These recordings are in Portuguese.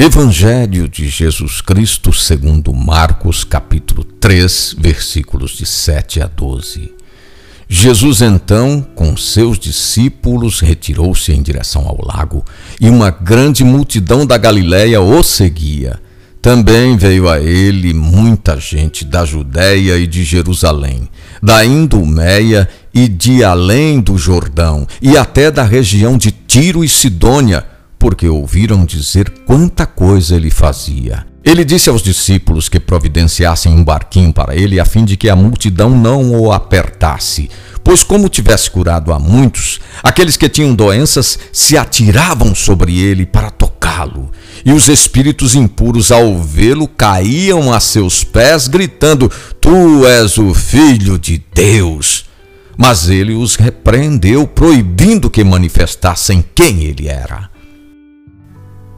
Evangelho de Jesus Cristo, segundo Marcos, capítulo 3, versículos de 7 a 12. Jesus então, com seus discípulos, retirou-se em direção ao lago, e uma grande multidão da Galiléia o seguia. Também veio a ele muita gente da Judéia e de Jerusalém, da Idumeia e de além do Jordão, e até da região de Tiro e Sidônia, porque ouviram dizer quanta coisa ele fazia. Ele disse aos discípulos que providenciassem um barquinho para ele, a fim de que a multidão não o apertasse. Pois, como tivesse curado a muitos, aqueles que tinham doenças se atiravam sobre ele para tocá-lo. E os espíritos impuros, ao vê-lo, caíam a seus pés, gritando: Tu és o Filho de Deus. Mas ele os repreendeu, proibindo que manifestassem quem ele era.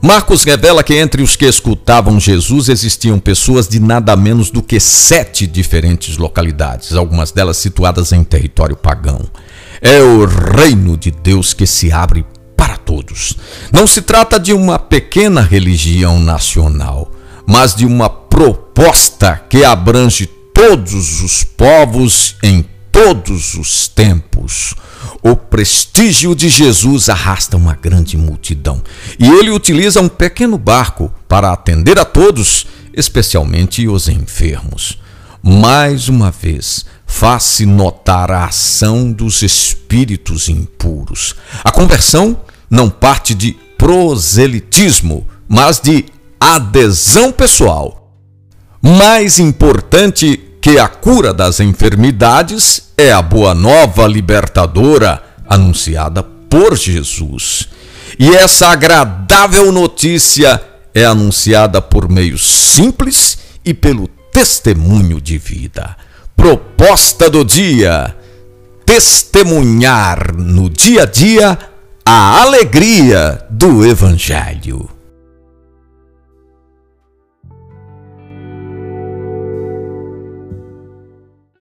Marcos revela que entre os que escutavam Jesus existiam pessoas de nada menos do que sete diferentes localidades, algumas delas situadas em território pagão. É o reino de Deus que se abre para todos. Não se trata de uma pequena religião nacional, mas de uma proposta que abrange todos os povos em todos os tempos. O prestígio de Jesus arrasta uma grande multidão e ele utiliza um pequeno barco para atender a todos, especialmente os enfermos. Mais uma vez, faz-se notar a ação dos espíritos impuros. A conversão não parte de proselitismo, mas de adesão pessoal. Mais importante que a cura das enfermidades é a boa nova libertadora anunciada por Jesus. E essa agradável notícia é anunciada por meio simples e pelo testemunho de vida. Proposta do dia: testemunhar no dia a dia a alegria do Evangelho.